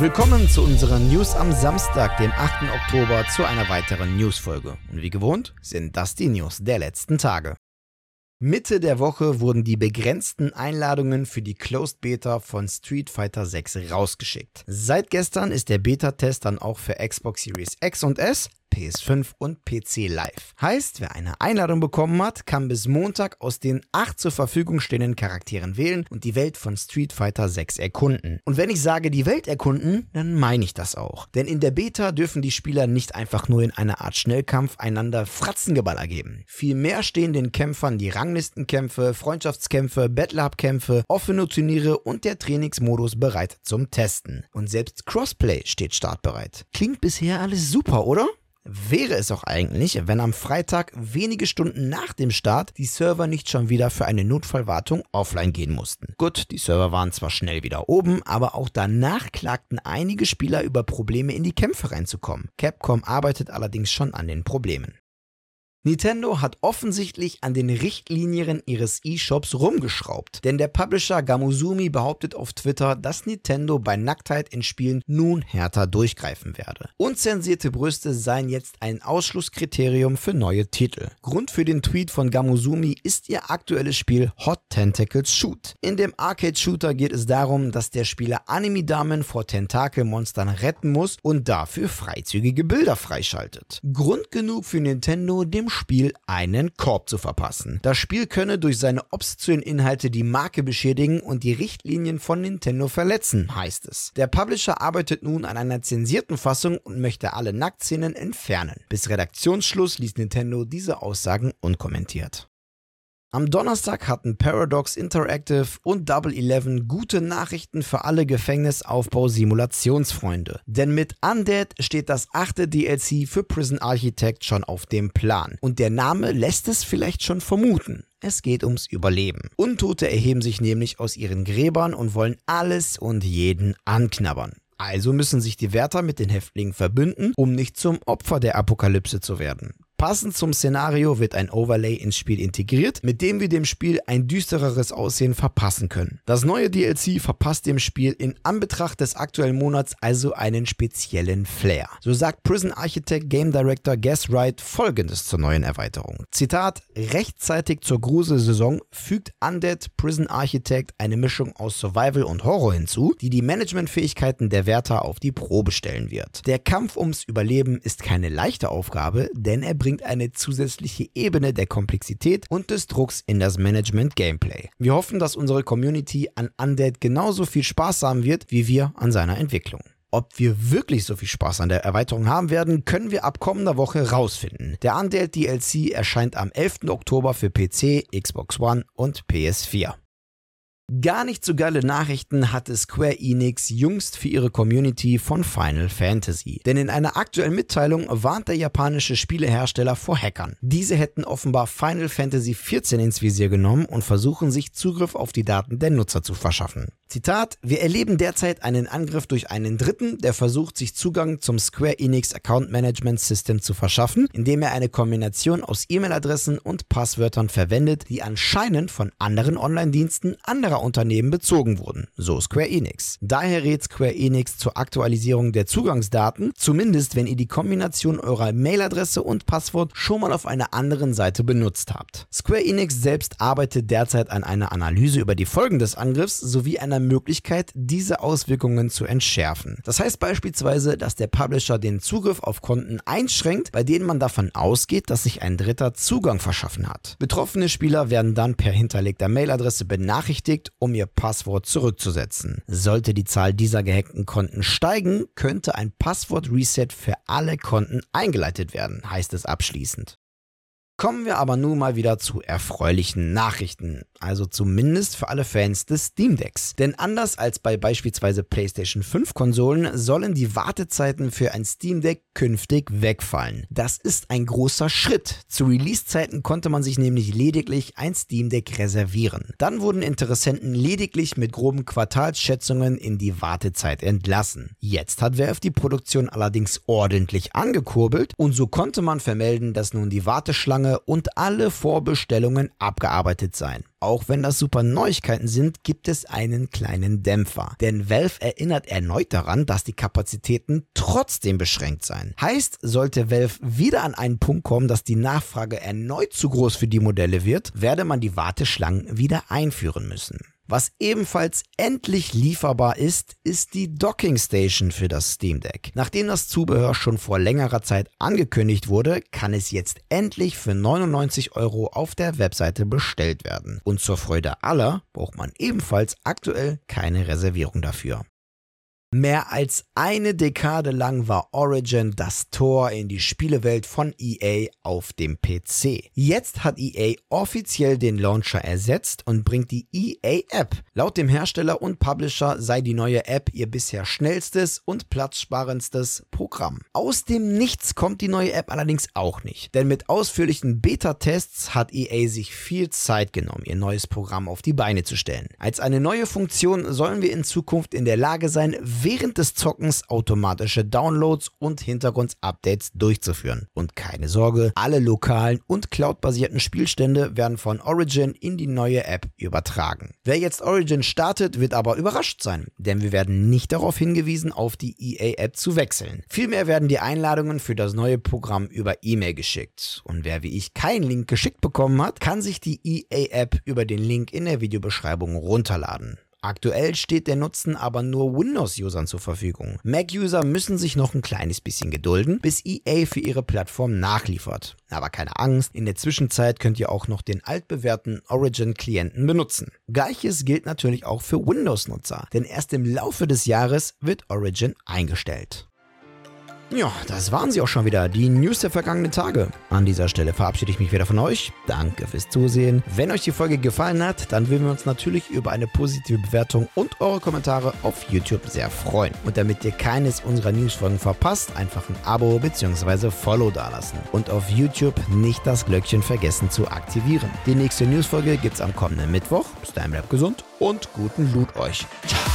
Willkommen zu unseren News am Samstag, dem 8. Oktober, zu einer weiteren Newsfolge. Und wie gewohnt sind das die News der letzten Tage. Mitte der Woche wurden die begrenzten Einladungen für die Closed Beta von Street Fighter 6 rausgeschickt. Seit gestern ist der Beta-Test dann auch für Xbox Series X und S, PS5 und PC Live. Heißt, wer eine Einladung bekommen hat, kann bis Montag aus den acht zur Verfügung stehenden Charakteren wählen und die Welt von Street Fighter 6 erkunden. Und wenn ich sage die Welt erkunden, dann meine ich das auch. Denn in der Beta dürfen die Spieler nicht einfach nur in einer Art Schnellkampf einander Fratzengeballer geben. Vielmehr stehen den Kämpfern die Ranglistenkämpfe, Freundschaftskämpfe, Battle Hub Kämpfe, offene Turniere und der Trainingsmodus bereit zum Testen. Und selbst Crossplay steht startbereit. Klingt bisher alles super, oder? Wäre es auch eigentlich, wenn am Freitag wenige Stunden nach dem Start die Server nicht schon wieder für eine Notfallwartung offline gehen mussten. Gut, die Server waren zwar schnell wieder oben, aber auch danach klagten einige Spieler über Probleme in die Kämpfe reinzukommen. Capcom arbeitet allerdings schon an den Problemen. Nintendo hat offensichtlich an den Richtlinien ihres E-Shops rumgeschraubt, denn der Publisher Gamuzumi behauptet auf Twitter, dass Nintendo bei Nacktheit in Spielen nun härter durchgreifen werde. Unzensierte Brüste seien jetzt ein Ausschlusskriterium für neue Titel. Grund für den Tweet von Gamuzumi ist ihr aktuelles Spiel Hot Tentacles Shoot. In dem Arcade-Shooter geht es darum, dass der Spieler Anime-Damen vor Tentakelmonstern retten muss und dafür freizügige Bilder freischaltet. Grund genug für Nintendo, dem Spiel einen Korb zu verpassen. Das Spiel könne durch seine obszönen Inhalte die Marke beschädigen und die Richtlinien von Nintendo verletzen, heißt es. Der Publisher arbeitet nun an einer zensierten Fassung und möchte alle Nacktszenen entfernen. Bis Redaktionsschluss ließ Nintendo diese Aussagen unkommentiert. Am Donnerstag hatten Paradox Interactive und Double Eleven gute Nachrichten für alle Gefängnisaufbau-Simulationsfreunde. Denn mit Undead steht das achte DLC für Prison Architect schon auf dem Plan. Und der Name lässt es vielleicht schon vermuten. Es geht ums Überleben. Untote erheben sich nämlich aus ihren Gräbern und wollen alles und jeden anknabbern. Also müssen sich die Wärter mit den Häftlingen verbünden, um nicht zum Opfer der Apokalypse zu werden. Passend zum Szenario wird ein Overlay ins Spiel integriert, mit dem wir dem Spiel ein düstereres Aussehen verpassen können. Das neue DLC verpasst dem Spiel in Anbetracht des aktuellen Monats also einen speziellen Flair. So sagt Prison Architect Game Director Gas Wright folgendes zur neuen Erweiterung. Zitat: Rechtzeitig zur Gruselsaison fügt Undead Prison Architect eine Mischung aus Survival und Horror hinzu, die die Managementfähigkeiten der Wärter auf die Probe stellen wird. Der Kampf ums Überleben ist keine leichte Aufgabe, denn er bringt bringt eine zusätzliche Ebene der Komplexität und des Drucks in das Management-Gameplay. Wir hoffen, dass unsere Community an Undead genauso viel Spaß haben wird, wie wir an seiner Entwicklung. Ob wir wirklich so viel Spaß an der Erweiterung haben werden, können wir ab kommender Woche rausfinden. Der Undead DLC erscheint am 11. Oktober für PC, Xbox One und PS4. Gar nicht so geile Nachrichten hatte Square Enix jüngst für ihre Community von Final Fantasy. Denn in einer aktuellen Mitteilung warnt der japanische Spielehersteller vor Hackern. Diese hätten offenbar Final Fantasy XIV ins Visier genommen und versuchen sich Zugriff auf die Daten der Nutzer zu verschaffen. Zitat, wir erleben derzeit einen Angriff durch einen Dritten, der versucht, sich Zugang zum Square Enix Account Management System zu verschaffen, indem er eine Kombination aus E-Mail-Adressen und Passwörtern verwendet, die anscheinend von anderen Online-Diensten anderer Unternehmen bezogen wurden, so Square Enix. Daher rät Square Enix zur Aktualisierung der Zugangsdaten, zumindest wenn ihr die Kombination eurer Mailadresse und Passwort schon mal auf einer anderen Seite benutzt habt. Square Enix selbst arbeitet derzeit an einer Analyse über die Folgen des Angriffs sowie einer Möglichkeit, diese Auswirkungen zu entschärfen. Das heißt beispielsweise, dass der Publisher den Zugriff auf Konten einschränkt, bei denen man davon ausgeht, dass sich ein Dritter Zugang verschaffen hat. Betroffene Spieler werden dann per hinterlegter Mailadresse benachrichtigt, um ihr Passwort zurückzusetzen. Sollte die Zahl dieser gehackten Konten steigen, könnte ein Passwort-Reset für alle Konten eingeleitet werden, heißt es abschließend. Kommen wir aber nun mal wieder zu erfreulichen Nachrichten, also zumindest für alle Fans des Steam Decks. Denn anders als bei beispielsweise PlayStation 5 Konsolen sollen die Wartezeiten für ein Steam Deck künftig wegfallen. Das ist ein großer Schritt. Zu Release-Zeiten konnte man sich nämlich lediglich ein Steam Deck reservieren. Dann wurden Interessenten lediglich mit groben Quartalsschätzungen in die Wartezeit entlassen. Jetzt hat Valve die Produktion allerdings ordentlich angekurbelt und so konnte man vermelden, dass nun die Warteschlange lange und alle Vorbestellungen abgearbeitet sein. Auch wenn das super Neuigkeiten sind, gibt es einen kleinen Dämpfer. Denn Valve erinnert erneut daran, dass die Kapazitäten trotzdem beschränkt seien. Heißt, sollte Valve wieder an einen Punkt kommen, dass die Nachfrage erneut zu groß für die Modelle wird, werde man die Warteschlangen wieder einführen müssen. Was ebenfalls endlich lieferbar ist, ist die Docking Station für das Steam Deck. Nachdem das Zubehör schon vor längerer Zeit angekündigt wurde, kann es jetzt endlich für 99 Euro auf der Webseite bestellt werden. Und zur Freude aller braucht man ebenfalls aktuell keine Reservierung dafür. Mehr als eine Dekade lang war Origin das Tor in die Spielewelt von EA auf dem PC. Jetzt hat EA offiziell den Launcher ersetzt und bringt die EA App. Laut dem Hersteller und Publisher sei die neue App ihr bisher schnellstes und platzsparendstes Programm. Aus dem Nichts kommt die neue App allerdings auch nicht, denn mit ausführlichen Beta-Tests hat EA sich viel Zeit genommen, ihr neues Programm auf die Beine zu stellen. Als eine neue Funktion sollen wir in Zukunft in der Lage sein, während des Zockens automatische Downloads und Hintergrundupdates durchzuführen. Und keine Sorge, alle lokalen und cloudbasierten Spielstände werden von Origin in die neue App übertragen. Wer jetzt Origin startet, wird aber überrascht sein, denn wir werden nicht darauf hingewiesen, auf die EA-App zu wechseln. Vielmehr werden die Einladungen für das neue Programm über E-Mail geschickt. Und wer wie ich keinen Link geschickt bekommen hat, kann sich die EA-App über den Link in der Videobeschreibung runterladen. Aktuell steht der Nutzen aber nur Windows-Usern zur Verfügung. Mac-User müssen sich noch ein kleines bisschen gedulden, bis EA für ihre Plattform nachliefert. Aber keine Angst, in der Zwischenzeit könnt ihr auch noch den altbewährten Origin-Klienten benutzen. Gleiches gilt natürlich auch für Windows-Nutzer, denn erst im Laufe des Jahres wird Origin eingestellt. Ja, das waren sie auch schon wieder, die News der vergangenen Tage. An dieser Stelle verabschiede ich mich wieder von euch. Danke fürs Zusehen. Wenn euch die Folge gefallen hat, dann würden wir uns natürlich über eine positive Bewertung und eure Kommentare auf YouTube sehr freuen. Und damit ihr keines unserer Newsfolgen verpasst, einfach ein Abo bzw. Follow dalassen. Und auf YouTube nicht das Glöckchen vergessen zu aktivieren. Die nächste Newsfolge gibt's am kommenden Mittwoch. Bis bleibt gesund und guten Loot euch. Ciao.